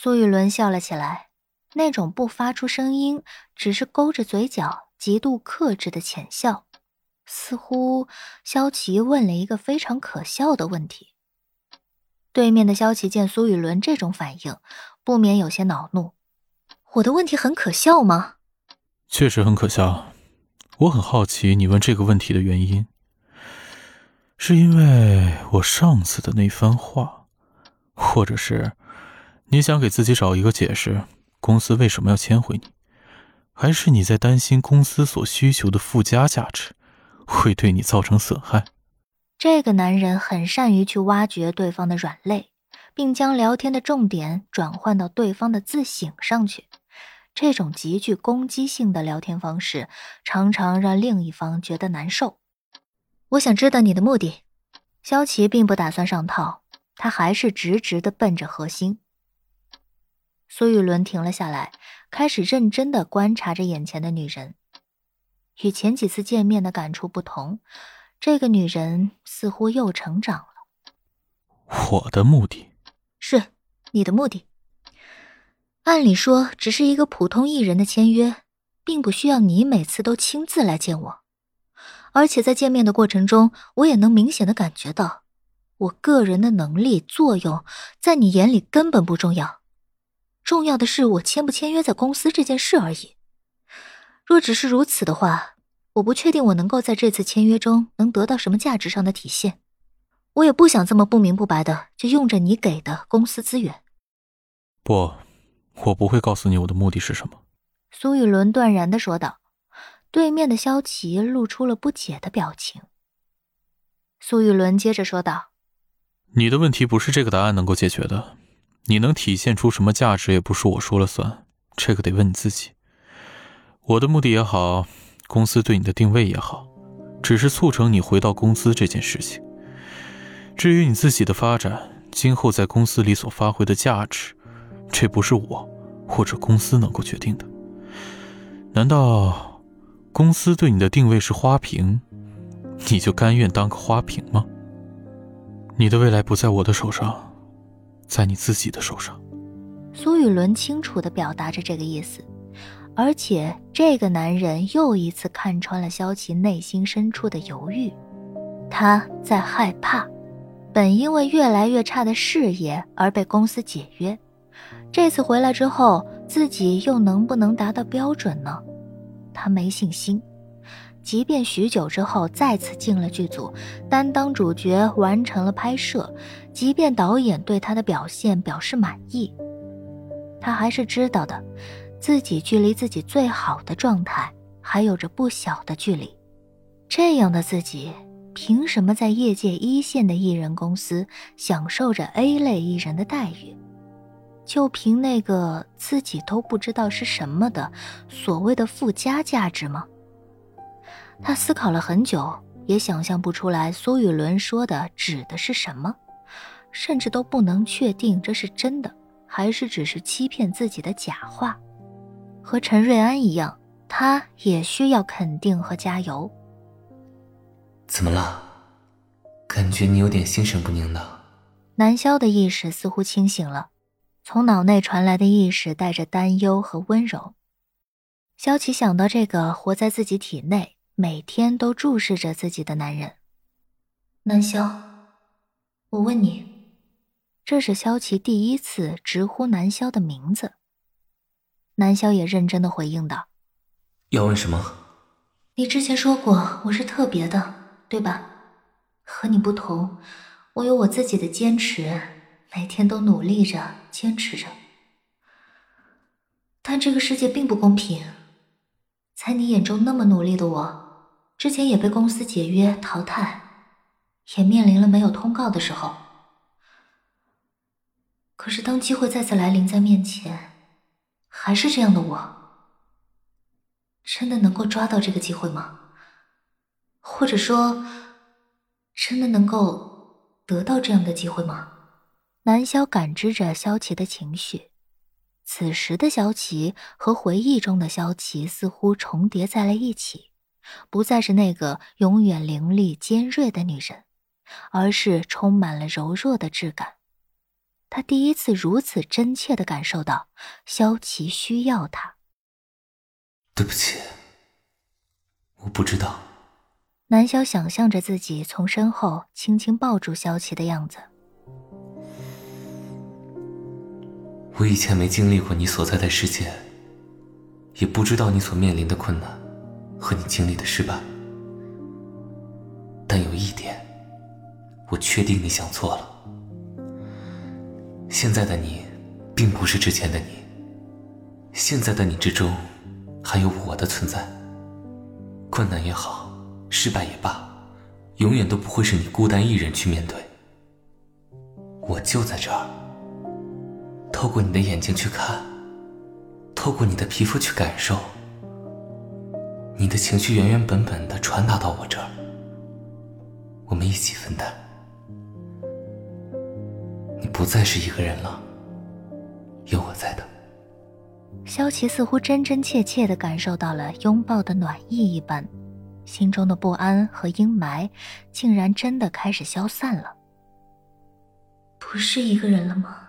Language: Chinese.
苏雨伦笑了起来，那种不发出声音，只是勾着嘴角、极度克制的浅笑，似乎萧琪问了一个非常可笑的问题。对面的萧琪见苏雨伦这种反应，不免有些恼怒：“我的问题很可笑吗？”“确实很可笑。我很好奇你问这个问题的原因，是因为我上次的那番话，或者是……”你想给自己找一个解释，公司为什么要签回你？还是你在担心公司所需求的附加价值会对你造成损害？这个男人很善于去挖掘对方的软肋，并将聊天的重点转换到对方的自省上去。这种极具攻击性的聊天方式，常常让另一方觉得难受。我想知道你的目的。萧琪并不打算上套，他还是直直的奔着核心。苏雨伦停了下来，开始认真的观察着眼前的女人。与前几次见面的感触不同，这个女人似乎又成长了。我的目的，是你的目的。按理说，只是一个普通艺人的签约，并不需要你每次都亲自来见我。而且在见面的过程中，我也能明显的感觉到，我个人的能力作用，在你眼里根本不重要。重要的是我签不签约在公司这件事而已。若只是如此的话，我不确定我能够在这次签约中能得到什么价值上的体现。我也不想这么不明不白的就用着你给的公司资源。不，我不会告诉你我的目的是什么。”苏雨伦断然的说道。对面的萧琪露出了不解的表情。苏雨伦接着说道：“你的问题不是这个答案能够解决的。”你能体现出什么价值，也不是我说了算，这个得问你自己。我的目的也好，公司对你的定位也好，只是促成你回到公司这件事情。至于你自己的发展，今后在公司里所发挥的价值，这不是我或者公司能够决定的。难道公司对你的定位是花瓶，你就甘愿当个花瓶吗？你的未来不在我的手上。在你自己的手上，苏雨伦清楚的表达着这个意思，而且这个男人又一次看穿了萧琪内心深处的犹豫，他在害怕，本因为越来越差的事业而被公司解约，这次回来之后，自己又能不能达到标准呢？他没信心。即便许久之后再次进了剧组，担当主角，完成了拍摄，即便导演对他的表现表示满意，他还是知道的，自己距离自己最好的状态还有着不小的距离。这样的自己，凭什么在业界一线的艺人公司享受着 A 类艺人的待遇？就凭那个自己都不知道是什么的所谓的附加价值吗？他思考了很久，也想象不出来苏雨伦说的指的是什么，甚至都不能确定这是真的还是只是欺骗自己的假话。和陈瑞安一样，他也需要肯定和加油。怎么了？感觉你有点心神不宁的。南萧的意识似乎清醒了，从脑内传来的意识带着担忧和温柔。萧琪想到这个活在自己体内。每天都注视着自己的男人，南萧，我问你，这是萧琪第一次直呼南萧的名字。南萧也认真的回应道：“要问什么？你之前说过我是特别的，对吧？和你不同，我有我自己的坚持，每天都努力着，坚持着。但这个世界并不公平，在你眼中那么努力的我。”之前也被公司解约淘汰，也面临了没有通告的时候。可是当机会再次来临在面前，还是这样的我，真的能够抓到这个机会吗？或者说，真的能够得到这样的机会吗？南萧感知着萧琪的情绪，此时的萧琪和回忆中的萧琪似乎重叠在了一起。不再是那个永远凌厉尖锐的女人，而是充满了柔弱的质感。他第一次如此真切的感受到萧琪需要他。对不起，我不知道。南萧想象着自己从身后轻轻抱住萧琪的样子。我以前没经历过你所在的世界，也不知道你所面临的困难和你经历的失败。但有一点，我确定你想错了。现在的你，并不是之前的你。现在的你之中，还有我的存在。困难也好。失败也罢，永远都不会是你孤单一人去面对。我就在这儿，透过你的眼睛去看，透过你的皮肤去感受，你的情绪原原本本的传达到我这儿，我们一起分担。你不再是一个人了，有我在的。萧琪似乎真真切切的感受到了拥抱的暖意一般。心中的不安和阴霾，竟然真的开始消散了。不是一个人了吗？